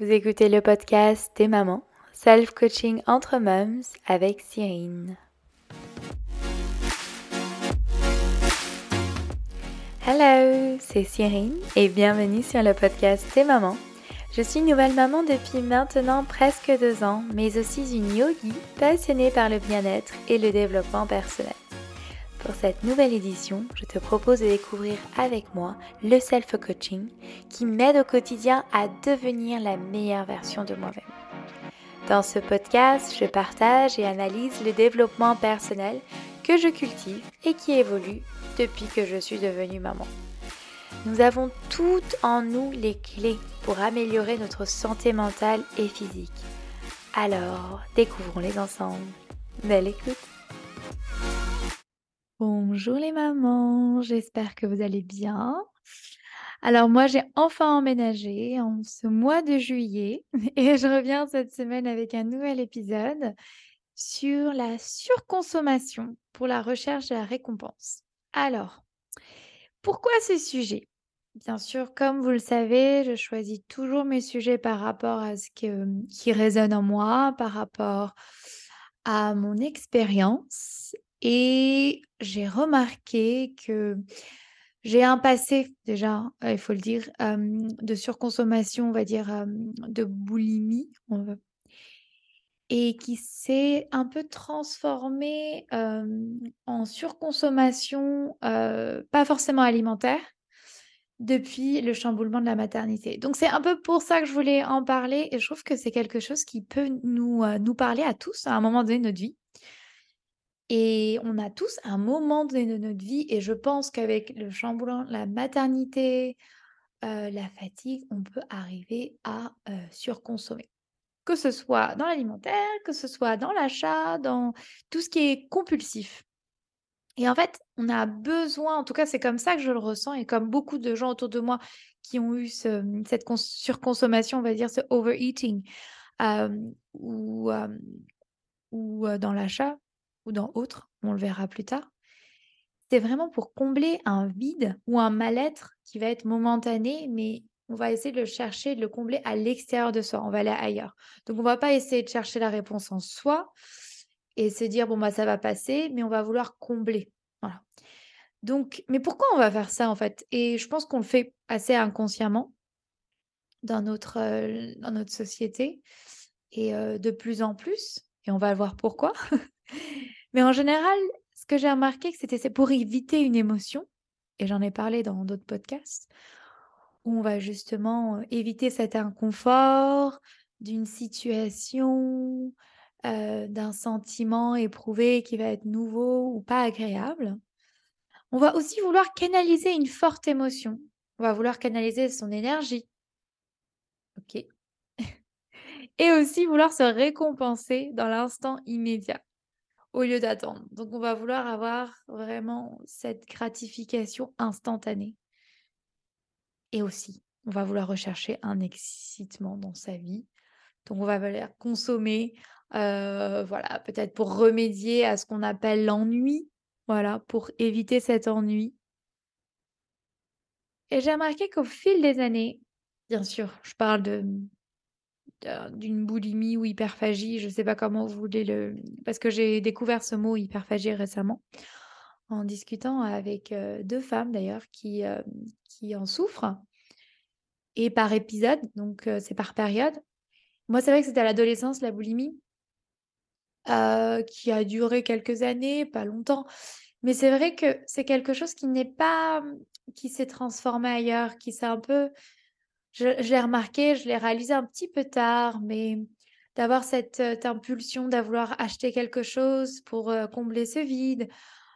Vous écoutez le podcast des mamans, self-coaching entre mums avec Cyrine. Hello, c'est Cyrine et bienvenue sur le podcast des mamans. Je suis nouvelle maman depuis maintenant presque deux ans, mais aussi une yogi passionnée par le bien-être et le développement personnel. Pour cette nouvelle édition, je te propose de découvrir avec moi le self-coaching qui m'aide au quotidien à devenir la meilleure version de moi-même. Dans ce podcast, je partage et analyse le développement personnel que je cultive et qui évolue depuis que je suis devenue maman. Nous avons toutes en nous les clés pour améliorer notre santé mentale et physique. Alors, découvrons-les ensemble. Belle écoute Bonjour les mamans, j'espère que vous allez bien. Alors moi j'ai enfin emménagé en ce mois de juillet et je reviens cette semaine avec un nouvel épisode sur la surconsommation pour la recherche de la récompense. Alors, pourquoi ce sujet? Bien sûr, comme vous le savez, je choisis toujours mes sujets par rapport à ce qui résonne en moi, par rapport à mon expérience et j'ai remarqué que j'ai un passé déjà, il faut le dire, de surconsommation, on va dire, de boulimie, et qui s'est un peu transformé en surconsommation, pas forcément alimentaire, depuis le chamboulement de la maternité. Donc c'est un peu pour ça que je voulais en parler et je trouve que c'est quelque chose qui peut nous, nous parler à tous à un moment donné de notre vie. Et on a tous un moment donné de notre vie et je pense qu'avec le chamboulement, la maternité, la fatigue, on peut arriver à, surconsommer. Que ce soit dans l'alimentaire, que ce soit dans l'achat, dans tout ce qui est compulsif. Et en fait, on a besoin, en tout cas c'est comme ça que je le ressens et comme beaucoup de gens autour de moi qui ont eu cette surconsommation, on va dire ce overeating, ou, ou, dans l'achat ou dans autre, on le verra plus tard. C'est vraiment pour combler un vide ou un mal-être qui va être momentané, mais on va essayer de le chercher, de le combler à l'extérieur de soi. On va aller ailleurs. Donc, on va pas essayer de chercher la réponse en soi et se dire, bon, bah, ça va passer, mais on va vouloir combler. Voilà. Donc, mais pourquoi on va faire ça, en fait? Et je pense qu'on le fait assez inconsciemment dans notre, euh, dans notre société et euh, de plus en plus. Et on va voir pourquoi. Mais en général, ce que j'ai remarqué, c'était pour éviter une émotion, et j'en ai parlé dans d'autres podcasts, où on va justement éviter cet inconfort d'une situation, d'un sentiment éprouvé qui va être nouveau ou pas agréable. On va aussi vouloir canaliser une forte émotion. On va vouloir canaliser son énergie. OK. Et aussi vouloir se récompenser dans l'instant immédiat au lieu d'attendre. Donc, on va vouloir avoir vraiment cette gratification instantanée. Et aussi, on va vouloir rechercher un excitement dans sa vie. Donc, on va vouloir consommer, euh, voilà, peut-être pour remédier à ce qu'on appelle l'ennui, voilà, pour éviter cet ennui. Et j'ai remarqué qu'au fil des années, bien sûr, je parle de d'une boulimie ou hyperphagie, je ne sais pas comment vous voulez le... Parce que j'ai découvert ce mot hyperphagie récemment en discutant avec deux femmes d'ailleurs qui, qui en souffrent. Et par épisode, donc c'est par période. Moi, c'est vrai que c'était à l'adolescence, la boulimie, qui a duré quelques années, pas longtemps. Mais c'est vrai que c'est quelque chose qui n'est pas, qui s'est transformé ailleurs, qui s'est un peu je, l'ai remarqué, je l'ai réalisé un petit peu tard, mais d'avoir cette, impulsion d'avoir acheter quelque chose pour combler ce vide.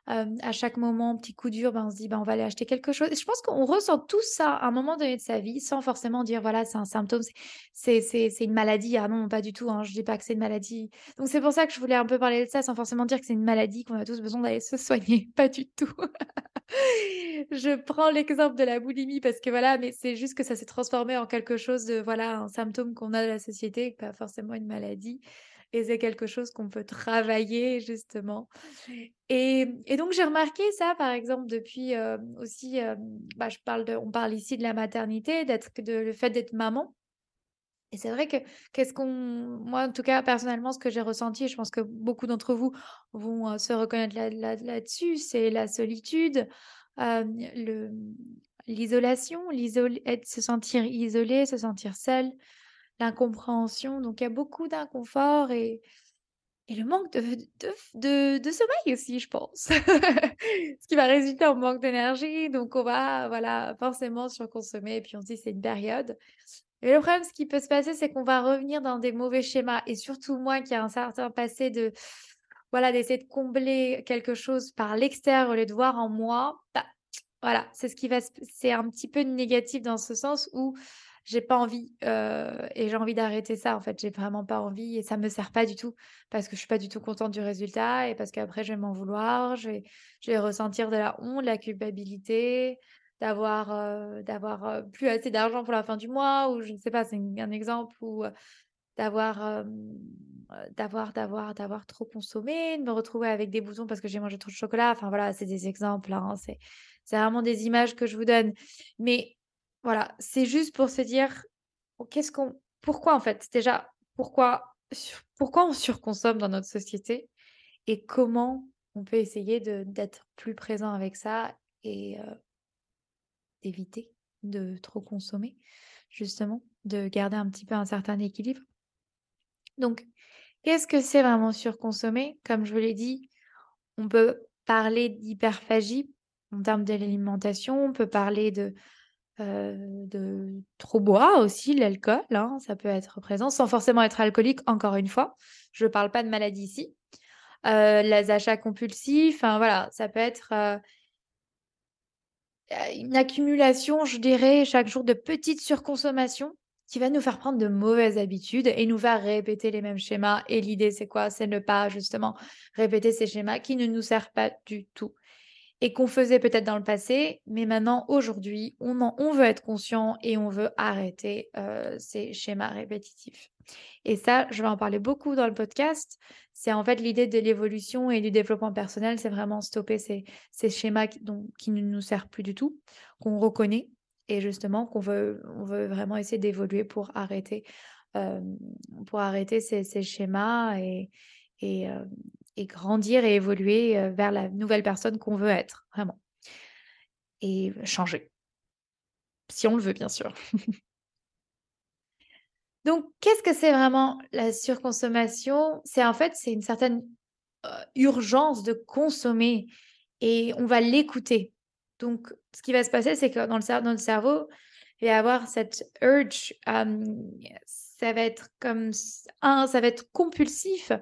À chaque moment, petit coup dur, ben, on se dit ben, on va aller acheter quelque chose. Je pense qu'on ressent tout ça à un moment donné de sa vie sans forcément dire voilà, c'est un symptôme, c'est une maladie. Ah non, pas du tout, hein, je ne dis pas que c'est une maladie. Donc c'est pour ça que je voulais un peu parler de ça sans forcément dire que c'est une maladie, qu'on a tous besoin d'aller se soigner. Pas du tout. je prends l'exemple de la boulimie parce que voilà, mais c'est juste que ça s'est transformé en quelque chose de voilà, un symptôme qu'on a de la société, pas forcément une maladie. Et c'est quelque chose qu'on peut travailler justement. Et, donc j'ai remarqué ça, par exemple, depuis euh, aussi, euh, bah, je parle de, on parle ici de la maternité, d'être de le fait d'être maman. Et c'est vrai que qu'est-ce qu'on moi, en tout cas, personnellement, ce que j'ai ressenti, je pense que beaucoup d'entre vous vont, heu, se reconnaître là là là-dessus, c'est la solitude, hem, le, l'isolation, se sentir isolé, se sentir seul, l'incompréhension. Donc il y a beaucoup d'inconfort et et le manque de de de sommeil aussi, je pense. Ce qui va résulter en manque d'énergie, donc on va, voilà, forcément surconsommer et puis on se dit: «C'est une période». Et le problème, ce qui peut se passer, c'est qu'on va revenir dans des mauvais schémas et surtout moi qui a un certain passé de voilà, d'essayer de combler quelque chose par l'extérieur au lieu de voir en moi, bah, voilà, c'est ce qui va c'est un petit peu négatif dans ce sens où j'ai pas envie, heu et j'ai envie d'arrêter ça, en fait. J'ai vraiment pas envie et ça me sert pas du tout parce que je suis pas du tout contente du résultat et parce qu'après je vais m'en vouloir, je vais je vais ressentir de la honte, la culpabilité, d'avoir, heu, d'avoir, heu, plus assez d'argent pour la fin du mois ou je ne sais pas, c'est un exemple ou, d'avoir, d'avoir d'avoir d'avoir trop consommé, de me retrouver avec des boutons parce que j'ai mangé trop de chocolat. Enfin voilà, c'est des exemples, hein, c'est c'est vraiment des images que je vous donne. Mais voilà, c'est juste pour se dire: «Oh, qu'est-ce qu'on pourquoi en fait? Déjà, pourquoi pourquoi on surconsomme dans notre société et comment on peut essayer d'être plus présent avec ça et heu, d'éviter de trop consommer, justement, de garder un petit peu un certain équilibre? Donc, qu'est-ce que c'est vraiment surconsommer? Comme je vous l'ai dit, on peut parler d'hyperphagie en termes de l'alimentation, on peut parler de Heu, de trop boire aussi, l'alcool, hein, ça peut être présent, sans forcément être alcoolique, encore une fois. Je ne parle pas de maladie ici. Heu, les achats compulsifs, voilà, ça peut être, heu, une accumulation, je dirais, chaque jour de petites surconsommations qui va nous faire prendre de mauvaises habitudes et nous faire répéter les mêmes schémas et l'idée, c'est quoi? C'est ne pas justement répéter ces schémas qui ne nous servent pas du tout et qu'on faisait peut-être dans le passé, mais maintenant, aujourd'hui, on en on veut être conscient et on veut arrêter, heu, ces schémas répétitifs. Et ça, je vais en parler beaucoup dans le podcast. C'est en fait l'idée de l'évolution et du développement personnel, c'est vraiment stopper ces ces schémas qui dont qui ne nous servent plus du tout, qu'on reconnaît et justement qu'on veut on veut vraiment essayer d'évoluer pour arrêter, hem, pour arrêter ces ces schémas et et hem et grandir et évoluer, heu, vers la nouvelle personne qu'on veut être, vraiment et changer, si on le veut, bien sûr. Donc qu'est-ce que c'est vraiment la surconsommation? C'est en fait, c'est une certaine, heu, urgence de consommer et on va l'écouter. Donc ce qui va se passer, c'est que dans le cerveau, il va y avoir cette urge, ça va être comme un, ça va être compulsif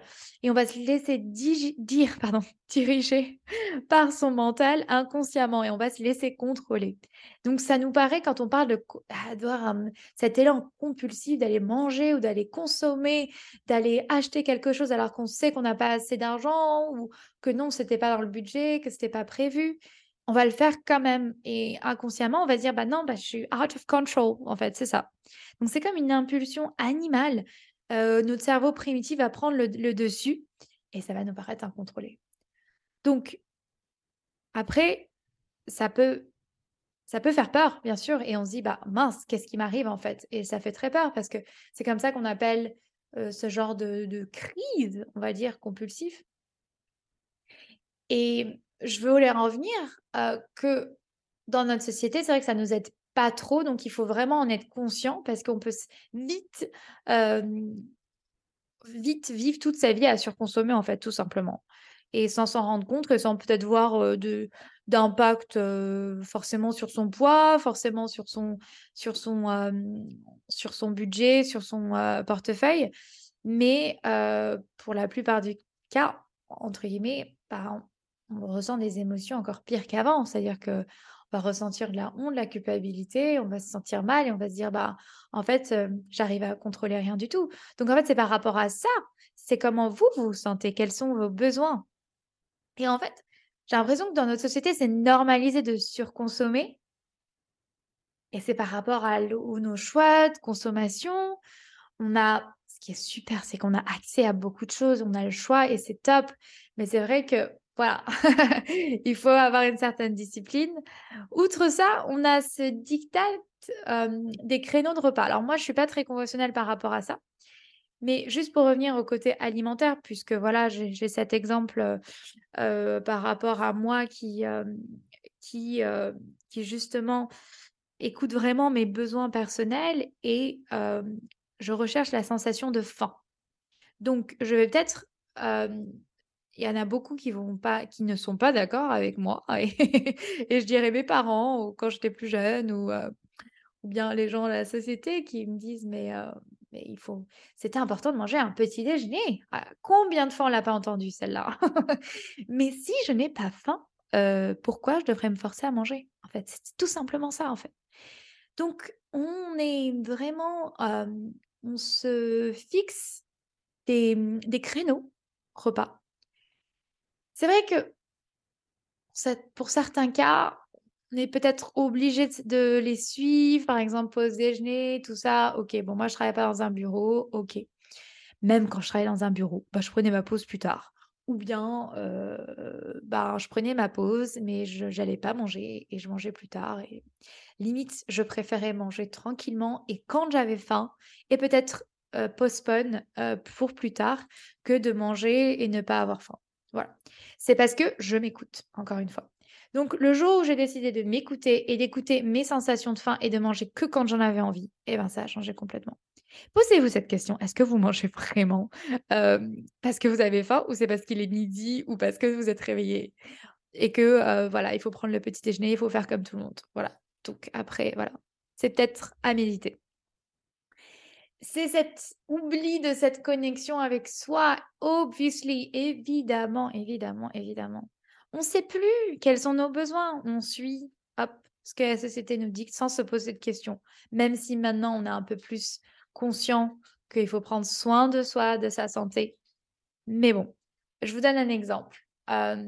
et on va se laisser dire pardon, diriger par son mental inconsciemment et on va se laisser contrôler. Donc ça nous paraît quand on parle de ah, cet élan compulsif d'aller manger ou d'aller consommer, d'aller acheter quelque chose alors qu'on sait qu'on n'a pas assez d'argent ou que non, c'était pas dans le budget, que c'était pas prévu. On va le faire quand même et inconsciemment, on va se dire: «Bah non, bah, je suis out of control», en fait, c'est ça. Donc c'est comme une impulsion animale, heu, notre cerveau primitif va prendre le dessus et ça va nous paraître incontrôlé. Donc après, ça peut ça peut faire peur, bien sûr et on se dit: «Bah mince, qu'est-ce qui m'arrive, en fait?» et ça fait très peur parce que c'est comme ça qu'on appelle, heu, ce genre de de crise, on va dire, compulsif et je voulais en venir, heu, que dans notre société, c'est vrai que ça nous aide pas trop, donc il faut vraiment en être conscient parce qu'on peut vite, vite vivre toute sa vie à surconsommer, en fait, tout simplement et sans s'en rendre compte et sans peut-être voir, de d'impact, forcément sur son poids, forcément sur son sur son, sur son budget, sur son, portefeuille. Mais, pour la plupart du cas, entre guillemets, bah, on on ressent des émotions encore pires qu'avant. C'est-à-dire qu'on va ressentir de la honte, de la culpabilité, on va se sentir mal et on va se dire: «Bah, en fait, j'arrive à contrôler rien du tout». Donc en fait, c'est par rapport à ça, c'est comment vous, vous sentez, quels sont vos besoins? Et en fait, j'ai l'impression que dans notre société, c'est normalisé de surconsommer et c'est par rapport à nos choix de consommation. On a ce qui est super, c'est qu'on a accès à beaucoup de choses, on a le choix et c'est top. Mais c'est vrai que, voilà, il faut avoir une certaine discipline. Outre ça, on a ce diktat des créneaux de repas. Alors moi, je suis pas très conventionnelle par rapport à ça. Mais juste pour revenir au côté alimentaire, puisque voilà, j'ai cet exemple par rapport à moi qui, qui, qui justement écoute vraiment mes besoins personnels et je recherche la sensation de faim. Donc, je vais peut-être. Il y en a beaucoup qui vont pas, qui ne sont pas d'accord avec moi. Et, je dirais mes parents, ou quand j'étais plus jeune, ou, ou bien les gens de la société qui me disent Mais mais il faut. C'était important de manger un petit déjeuner. Ah, combien de fois on l'a pas entendu celle-là? Mais si je n'ai pas faim, pourquoi je devrais me forcer à manger En fait, c'est tout simplement ça, en fait. Donc, on est vraiment, on se fixe des, des créneaux repas. C'est vrai que pour certains cas, on est peut-être obligé de les suivre, par exemple pause déjeuner, tout ça. Ok, bon, moi je travaille pas dans un bureau, ok. Même quand je travaillais dans un bureau, bah, je prenais ma pause plus tard. Ou bien, euh, bah, je prenais ma pause, mais je n'allais pas manger et je mangeais plus tard. Limite, je préférais manger tranquillement et quand j'avais faim, et peut-être euh, postpone euh, pour plus tard que de manger et ne pas avoir faim. Voilà. C'est parce que je m'écoute, encore une fois. Donc, le jour où j'ai décidé de m'écouter et d'écouter mes sensations de faim et de manger que quand j'en avais envie, eh ben, ça a changé complètement. Posez-vous cette question. Est-ce que vous mangez vraiment parce que vous avez faim ou c'est parce qu'il est midi ou parce que vous êtes réveillé et que voilà, il faut prendre le petit déjeuner, il faut faire comme tout le monde. Voilà. Donc après, voilà, c'est peut-être à méditer. C'est cet oubli de cette connexion avec soi, obviously, évidemment, évidemment, évidemment. On ne sait plus quels sont nos besoins. On suit hop, ce que la société nous dit sans se poser de questions. Même si maintenant on est un peu plus conscient qu'il faut prendre soin de soi, de sa santé. Mais bon, je vous donne un exemple. je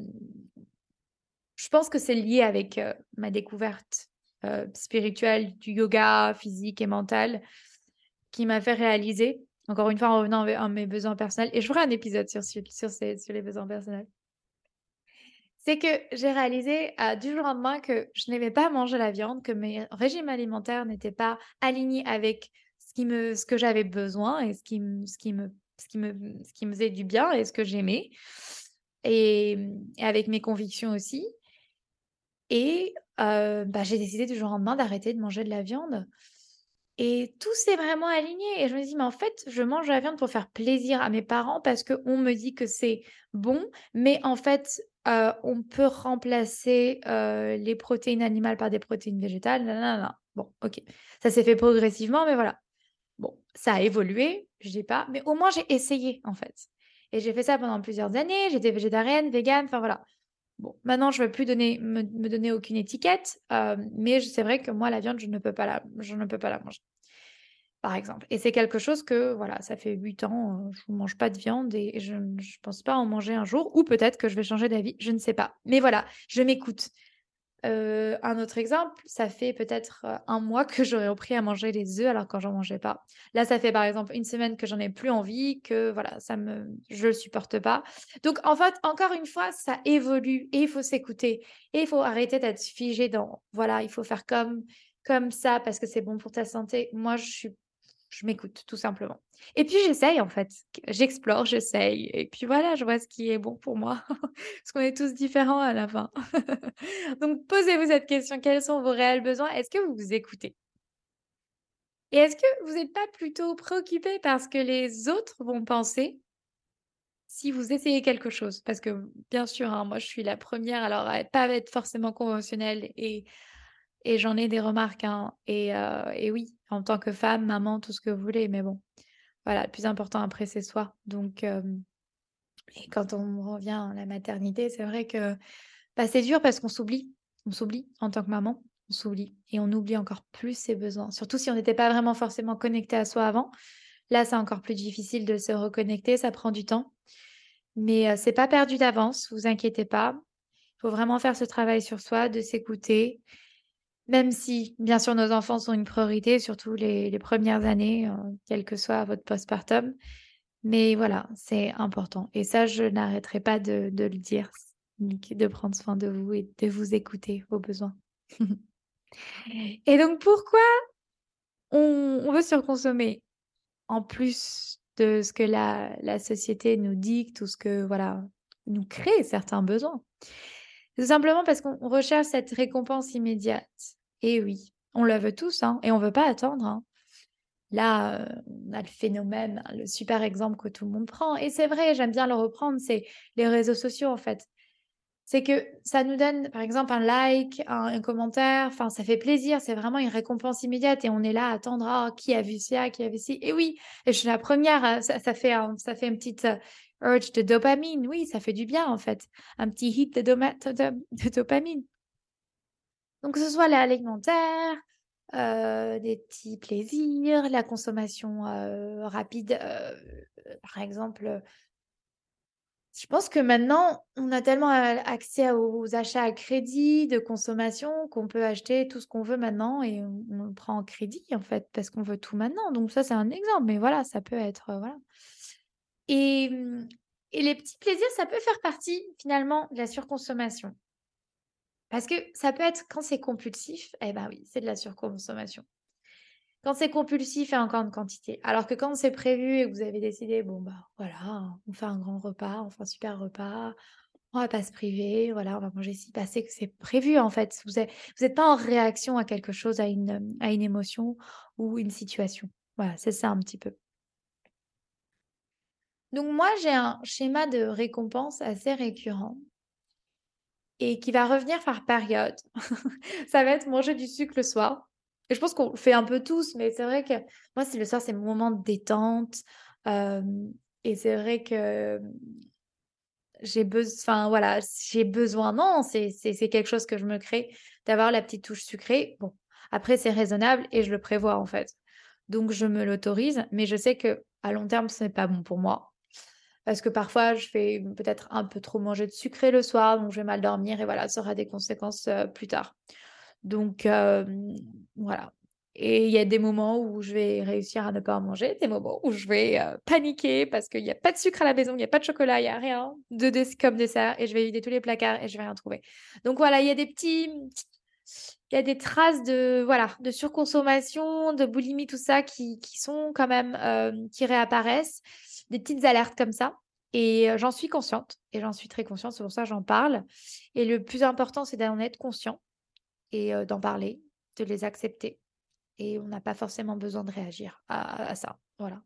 pense que c'est lié avec ma découverte spirituelle du yoga physique et mental qui m'a fait réaliser, encore une fois en revenant à mes besoins personnels, et je ferai un épisode sur, sur, les besoins personnels, c'est que j'ai réalisé du jour au lendemain que je n'aimais pas manger la viande, que mes régimes alimentaires n'étaient pas alignés avec ce, qui me, ce que j'avais besoin et ce qui, me, ce, qui me, ce qui me faisait du bien et ce que j'aimais, et, avec mes convictions aussi. Et bah, j'ai décidé du jour au lendemain d'arrêter de manger de la viande. Et tout s'est vraiment aligné. Et je me dis, mais en fait, je mange la viande pour faire plaisir à mes parents parce qu'on me dit que c'est bon. Mais en fait, on peut remplacer les protéines animales par des protéines végétales. non Bon, ok. Ça s'est fait progressivement, mais voilà. Bon, ça a évolué, je dis pas, mais au moins j'ai essayé en fait. Et j'ai fait ça pendant plusieurs années. J'étais végétarienne, végane, enfin voilà. Bon, maintenant je ne veux plus me, donner aucune étiquette, mais c'est vrai que moi la viande je ne peux pas la, je ne peux pas la manger par exemple. Et c'est quelque chose que, voilà, ça fait huit ans, je ne mange pas de viande et je ne pense pas en manger un jour, ou peut-être que je vais changer d'avis, je ne sais pas. Mais voilà, je m'écoute. Un autre exemple, ça fait peut-être un mois que j'aurais repris à manger les œufs alors quand j'en mangeais pas. Là, ça fait par exemple une semaine que j'en ai plus envie, que voilà, ça me, je le supporte pas. Donc en fait, encore une fois, ça évolue et il faut s'écouter et il faut arrêter d'être figé dans voilà, il faut faire comme comme ça parce que c'est bon pour ta santé. Moi, je suis je m'écoute tout simplement. Et puis j'essaye en fait, j'explore, j'essaye, et puis voilà, je vois ce qui est bon pour moi, parce qu'on est tous différents à la fin. Donc posez-vous cette question, quels sont vos réels besoins? Est-ce que vous vous écoutez? Et est-ce que vous n'êtes pas plutôt préoccupé par ce que les autres vont penser si vous essayez quelque chose? Parce que bien sûr, hein, moi je suis la première, alors pas être forcément conventionnelle et et j'en ai des remarques, hein. Et, et, oui, en tant que femme, maman, tout ce que vous voulez, mais bon, voilà, le plus important après, c'est soi. Donc, et quand on revient à la maternité, c'est vrai que bah, c'est dur parce qu'on s'oublie. On s'oublie en tant que maman, on s'oublie. Et on oublie encore plus ses besoins. Surtout si on n'était pas vraiment forcément connecté à soi avant. Là, c'est encore plus difficile de se reconnecter, ça prend du temps. Mais c'est pas perdu d'avance, vous inquiétez pas. Il faut vraiment faire ce travail sur soi, de s'écouter même si, bien sûr, nos enfants sont une priorité, surtout les, premières années, euh, quel que soit votre postpartum. Mais voilà, c'est important. Et ça, je n'arrêterai pas de, le dire, de prendre soin de vous et de vous écouter vos besoins. et donc, pourquoi on, veut surconsommer en plus de ce que la, la société nous dicte ou ce que voilà nous crée certains besoins? Tout simplement parce qu'on recherche cette récompense immédiate. Et oui, on la veut tous, hein, et on ne veut pas attendre. Hein. Là, euh, on a le phénomène, le super exemple que tout le monde prend. Et c'est vrai, j'aime bien le reprendre, c'est les réseaux sociaux en fait. C'est que ça nous donne, par exemple, un like, un, commentaire, enfin, ça fait plaisir, c'est vraiment une récompense immédiate et on est là à attendre, oh, qui a vu ça, qui a vu ci? Et oui, et je suis la première, ça, fait, ça fait une petite euh, urge de dopamine. Oui, ça fait du bien en fait, un petit hit de dopamine. Donc, que ce soit l'alimentaire, euh, des petits plaisirs, la consommation euh, rapide, euh, par exemple. Je pense que maintenant, on a tellement accès aux achats à crédit, de consommation, qu'on peut acheter tout ce qu'on veut maintenant et on, le prend en crédit, en fait, parce qu'on veut tout maintenant. Donc ça, c'est un exemple, mais voilà, ça peut être, voilà. Et les petits plaisirs, ça peut faire partie, finalement, de la surconsommation. Parce que ça peut être quand c'est compulsif, eh ben oui, c'est de la surconsommation. Quand c'est compulsif et en grande quantité. Alors que quand c'est prévu et que vous avez décidé, bon bah voilà, on fait un grand repas, on fait un super repas, on va pas se priver, voilà, on va manger si passé que c'est prévu en fait. Vous n'êtes pas en réaction à quelque chose, à une, à une émotion ou une situation. Voilà, c'est ça un petit peu. Donc moi, j'ai un schéma de récompense assez récurrent et qui va revenir par période. ça va être manger du sucre le soir. Et je pense qu'on le fait un peu tous, mais c'est vrai que moi, c'est le soir, c'est mon moment de détente. et c'est vrai que j'ai besoin, enfin voilà, j'ai besoin, non, c'est quelque chose que je me crée, d'avoir la petite touche sucrée. Bon, après, c'est raisonnable et je le prévois en fait. Donc, je me l'autorise, mais je sais que à long terme, ce n'est pas bon pour moi parce que parfois je fais peut-être un peu trop manger de sucré le soir, donc je vais mal dormir et voilà, ça aura des conséquences plus tard. Donc voilà. Et il y a des moments où je vais réussir à ne pas en manger, des moments où je vais paniquer parce qu'il n'y a pas de sucre à la maison, il n'y a pas de chocolat, il n'y a rien de comme dessert et je vais vider tous les placards et je vais rien trouver. Donc voilà, il y a des petits, il y a des traces de voilà de surconsommation, de boulimie, tout ça qui, qui sont quand même qui réapparaissent des petites alertes comme ça. Et j'en suis consciente, et j'en suis très consciente, c'est pour ça que j'en parle. Et le plus important, c'est d'en être conscient et d'en parler, de les accepter. Et on n'a pas forcément besoin de réagir à, ça. Voilà.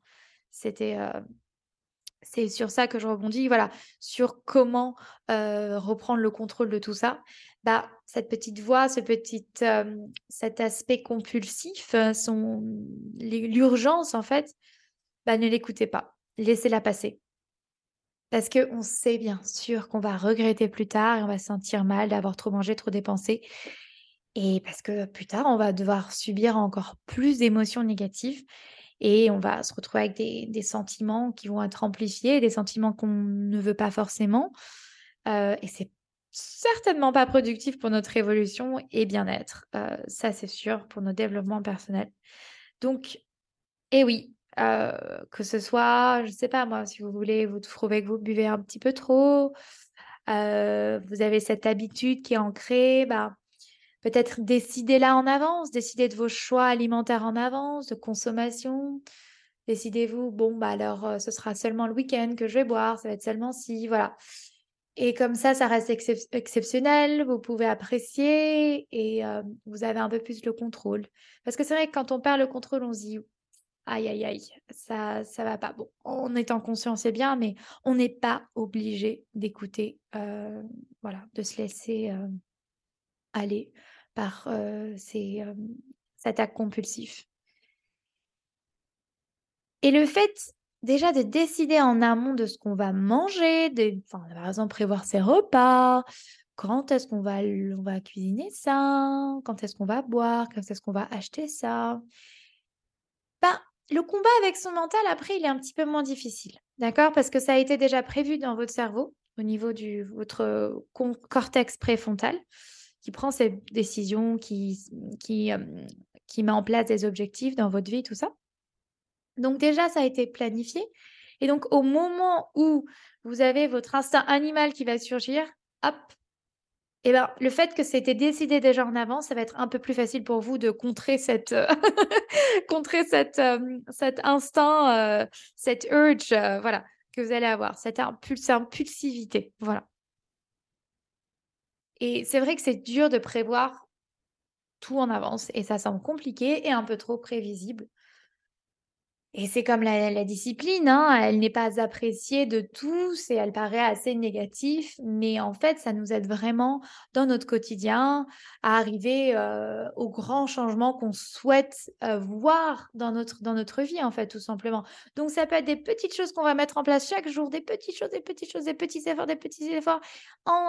C'était. c'est sur ça que je rebondis, voilà, sur comment reprendre le contrôle de tout ça. Bah, cette petite voix, ce petit, cet aspect compulsif, son, l'urgence en fait, bah, ne l'écoutez pas laissez-la passer. Parce qu'on sait bien sûr qu'on va regretter plus tard et on va se sentir mal d'avoir trop mangé, trop dépensé. Et parce que plus tard, on va devoir subir encore plus d'émotions négatives et on va se retrouver avec des, sentiments qui vont être amplifiés, des sentiments qu'on ne veut pas forcément. Euh, et c'est certainement pas productif pour notre évolution et bien-être. Euh, ça, c'est sûr, pour notre développement personnel. Donc, et oui, que ce soit, je sais pas moi, si vous voulez, vous trouvez que vous buvez un petit peu trop, vous avez cette habitude qui est ancrée, bah, peut-être décidez-la en avance, décidez de vos choix alimentaires en avance, de consommation. Décidez-vous, bon, bah alors ce sera seulement le week-end que je vais boire, ça va être seulement si, voilà. Et comme ça, ça reste exceptionnel, vous pouvez apprécier et vous avez un peu plus le contrôle. Parce que c'est vrai que quand on perd le contrôle, on se dit Aïe, aïe, aïe, ça ça va pas. Bon, en étant conscient, c'est bien, mais on n'est pas obligé d'écouter, voilà, de se laisser, aller par, ces, attaques compulsives. Et le fait, déjà, de décider en amont de ce qu'on va manger, de par exemple, prévoir ses repas, quand est-ce qu'on va on va cuisiner ça, quand est-ce qu'on va boire, quand est-ce qu'on va acheter ça. Bah le combat avec son mental, après, il est un petit peu moins difficile. D'accord? Parce que ça a été déjà prévu dans votre cerveau, au niveau de votre cortex préfrontal, qui prend ces décisions, qui met en place des objectifs dans votre vie, tout ça. Donc déjà, ça a été planifié. Et donc, au moment où vous avez votre instinct animal qui va surgir, hop, Et ben, le fait que c'était décidé déjà en avance, ça va être un peu plus facile pour vous de contrer cette, contrer cette, cet instinct, cette urge, voilà, que vous allez avoir, cette impulsivité, voilà. Et c'est vrai que c'est dur de prévoir tout en avance et ça semble compliqué et un peu trop prévisible. Et c'est comme la, discipline, hein, elle n'est pas appréciée de tous et elle paraît assez négative, mais en fait, ça nous aide vraiment dans notre quotidien à arriver euh, aux grands changements qu'on souhaite euh, voir dans notre, dans notre vie, en fait, tout simplement. Donc, ça peut être des petites choses qu'on va mettre en place chaque jour, des petites choses, des petites choses, des petits efforts, des petits efforts,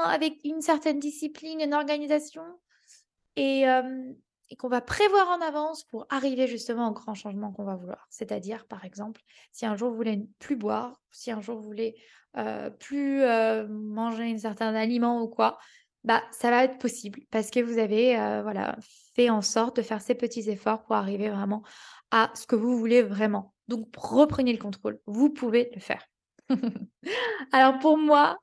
avec une certaine discipline, une organisation. Et, euh, et qu'on va prévoir en avance pour arriver justement au grand changement qu'on va vouloir. C'est-à-dire, par exemple, si un jour vous voulez plus boire, si un jour vous voulez euh, plus euh, manger un certain aliment ou quoi, bah ça va être possible parce que vous avez euh, voilà fait en sorte de faire ces petits efforts pour arriver vraiment à ce que vous voulez vraiment. Donc reprenez le contrôle, vous pouvez le faire. Alors pour moi,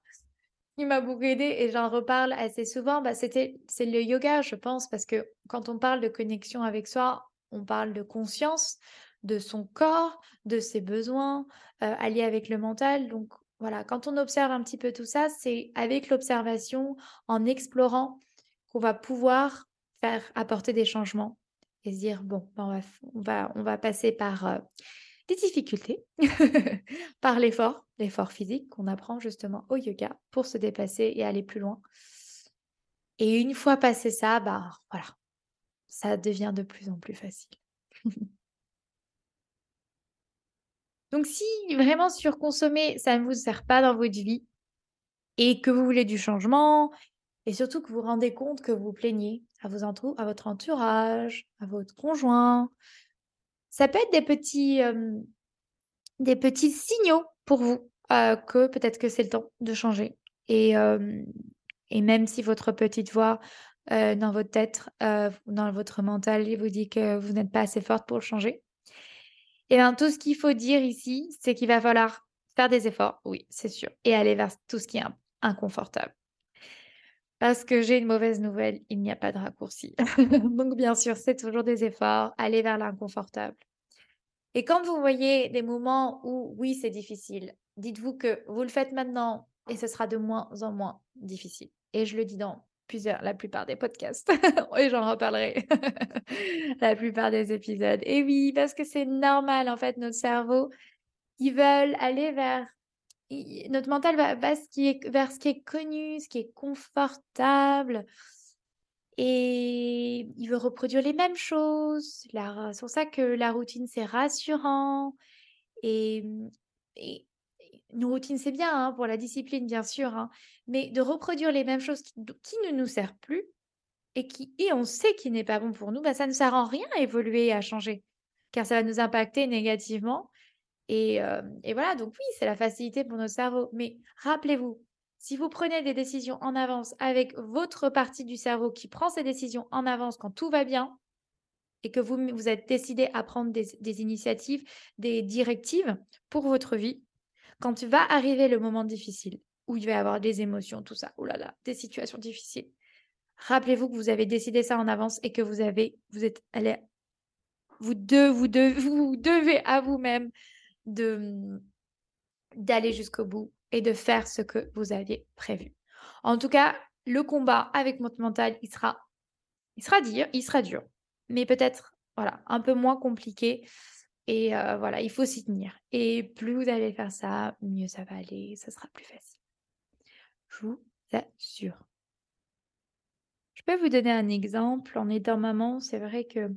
m'a beaucoup aidé et j'en reparle assez souvent, bah, c'était, c'est le yoga, je pense, parce que quand on parle de connexion avec soi, on parle de conscience, de son corps, de ses besoins, euh, alliés avec le mental. Donc voilà, quand on observe un petit peu tout ça, c'est avec l'observation, en explorant, qu'on va pouvoir faire apporter des changements et se dire bon, bah, on va, on va, on va passer par euh, des difficultés par l'effort, l'effort physique qu'on apprend justement au yoga pour se déplacer et aller plus loin. Et une fois passé ça, bah voilà, ça devient de plus en plus facile. Donc si vraiment surconsommer, ça ne vous sert pas dans votre vie et que vous voulez du changement et surtout que vous vous rendez compte que vous plaignez à, à votre entourage, à votre conjoint, ça peut être des petits, des petits signaux pour vous que peut-être que c'est le temps de changer. Et, et même si votre petite voix dans votre tête, dans votre mental, vous dit que vous n'êtes pas assez forte pour le changer, et bien tout ce qu'il faut dire ici, c'est qu'il va falloir faire des efforts, oui, c'est sûr, et aller vers tout ce qui est inconfortable. Parce que j'ai une mauvaise nouvelle, il n'y a pas de raccourci. Donc bien sûr, c'est toujours des efforts, aller vers l'inconfortable. Et quand vous voyez des moments où oui, c'est difficile, dites-vous que vous le faites maintenant et ce sera de moins en moins difficile. Et je le dis dans plusieurs, la plupart des podcasts. et j'en reparlerai la plupart des épisodes. Et oui, parce que c'est normal, en fait, notre cerveau, ils veulent aller vers notre mental va, vers ce qui est connu, ce qui est confortable. Et il veut reproduire les mêmes choses. C'est pour ça que la routine, c'est rassurant. Et, une routine, c'est bien hein, pour la discipline, bien sûr. Hein, mais de reproduire les mêmes choses qui, ne nous servent plus et qui et on sait qu'il n'est pas bon pour nous, bah, ça ne sert en rien à évoluer, à changer. Car ça va nous impacter négativement et, voilà, donc oui, c'est la facilité pour notre cerveau. Mais rappelez-vous, si vous prenez des décisions en avance avec votre partie du cerveau qui prend ces décisions en avance quand tout va bien, et que vous, vous êtes décidé à prendre des, initiatives, des directives pour votre vie, quand va arriver le moment difficile, où il va y avoir des émotions, tout ça, oh là là, des situations difficiles, rappelez-vous que vous avez décidé ça en avance et que vous avez, vous êtes allé, vous, deux, vous, vous devez à vous-même de mmh, d'aller jusqu'au bout et de faire ce que vous aviez prévu. En tout cas, le combat avec votre mental, il sera, dur, il sera dur, mais peut-être voilà un peu moins compliqué. Et euh, voilà, il faut s'y tenir. Et plus vous allez faire ça, mieux ça va aller, ça sera plus facile. Je vous assure. Je peux vous donner un exemple. En étant maman, c'est vrai que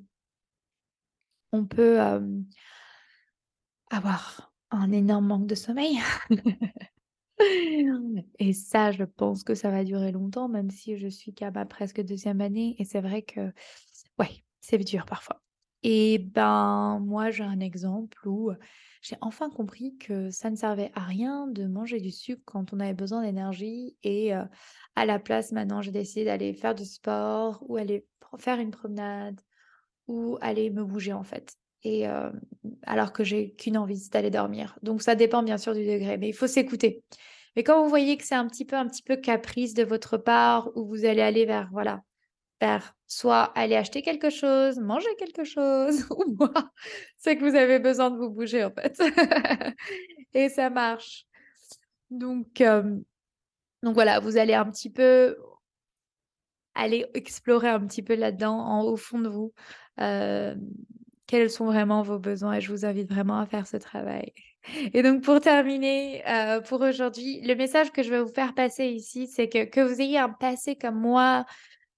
on peut avoir un énorme manque de sommeil. Et ça, je pense que ça va durer longtemps, même si je suis qu'à ma presque deuxième année. Et c'est vrai que, ouais, c'est dur parfois. Et ben, moi, j'ai un exemple où j'ai enfin compris que ça ne servait à rien de manger du sucre quand on avait besoin d'énergie. Et à la place, maintenant, j'ai décidé d'aller faire du sport ou aller faire une promenade ou aller me bouger en fait et alors que j'ai qu'une envie, c'est d'aller dormir. Donc ça dépend bien sûr du degré, mais il faut s'écouter. Mais quand vous voyez que c'est un petit peu, un petit peu caprice de votre part, ou vous allez aller vers, voilà, vers soit aller acheter quelque chose, manger quelque chose, ou moi, c'est que vous avez besoin de vous bouger en fait. Et ça marche. Donc, euh, donc voilà, vous allez un petit peu aller explorer un petit peu là-dedans, au fond de vous, euh, quels sont vraiment vos besoins et je vous invite vraiment à faire ce travail. Et donc pour terminer, euh, pour aujourd'hui, le message que je vais vous faire passer ici, c'est que que vous ayez un passé comme moi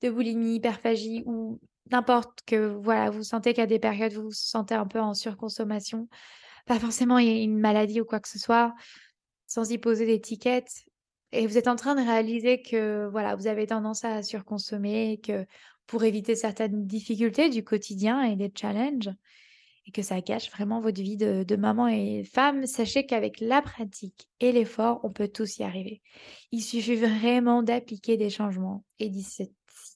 de boulimie, hyperphagie ou n'importe que voilà, vous sentez qu'à des périodes vous vous sentez un peu en surconsommation, pas forcément une maladie ou quoi que ce soit, sans y poser d'étiquette, et vous êtes en train de réaliser que voilà, vous avez tendance à surconsommer que pour éviter certaines difficultés du quotidien et des challenges et que ça gâche vraiment votre vie de, maman et femme, sachez qu'avec la pratique et l'effort, on peut tous y arriver. Il suffit vraiment d'appliquer des changements et d'y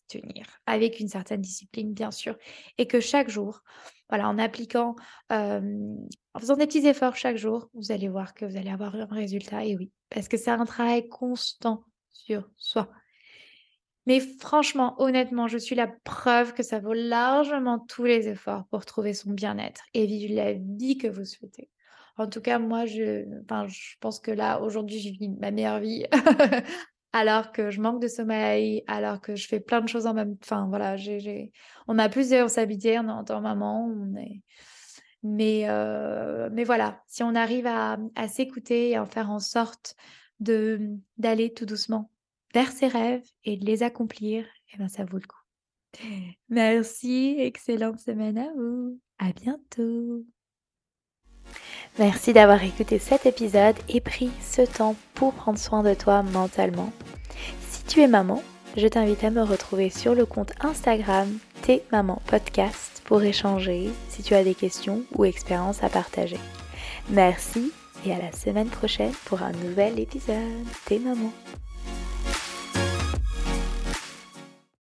tenir avec une certaine discipline, bien sûr, et que chaque jour, en appliquant, en faisant des petits efforts chaque jour, vous allez voir que vous allez avoir un résultat. Et oui, parce que c'est un travail constant sur soi. Mais franchement, honnêtement, je suis la preuve que ça vaut largement tous les efforts pour trouver son bien-être et vivre la vie que vous souhaitez. En tout cas, moi, je, enfin, je pense que là, aujourd'hui, je vis ma meilleure vie alors que je manque de sommeil, alors que je fais plein de choses en même temps. Enfin, voilà, j'ai, on a plus de responsabilités, en tant maman, on est... Mais, euh, mais voilà, si on arrive à, s'écouter et à en faire en sorte d'aller tout doucement vers ses rêves et de les accomplir, et eh ben ça vaut le coup. Merci, excellente semaine à vous. À bientôt. Merci d'avoir écouté cet épisode et pris ce temps pour prendre soin de toi mentalement. Si tu es maman, je t'invite à me retrouver sur le compte Instagram Tes Maman Podcast pour échanger si tu as des questions ou expériences à partager. Merci et à la semaine prochaine pour un nouvel épisode Tes Mamans.